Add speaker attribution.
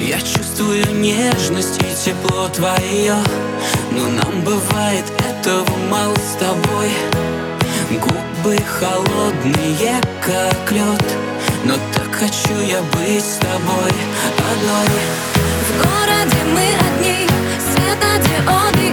Speaker 1: Я чувствую нежность и тепло твое Но нам бывает этого мало с тобой. Губы холодные, как лед Но так хочу я быть с тобой одной.
Speaker 2: В городе мы одни, светодиоды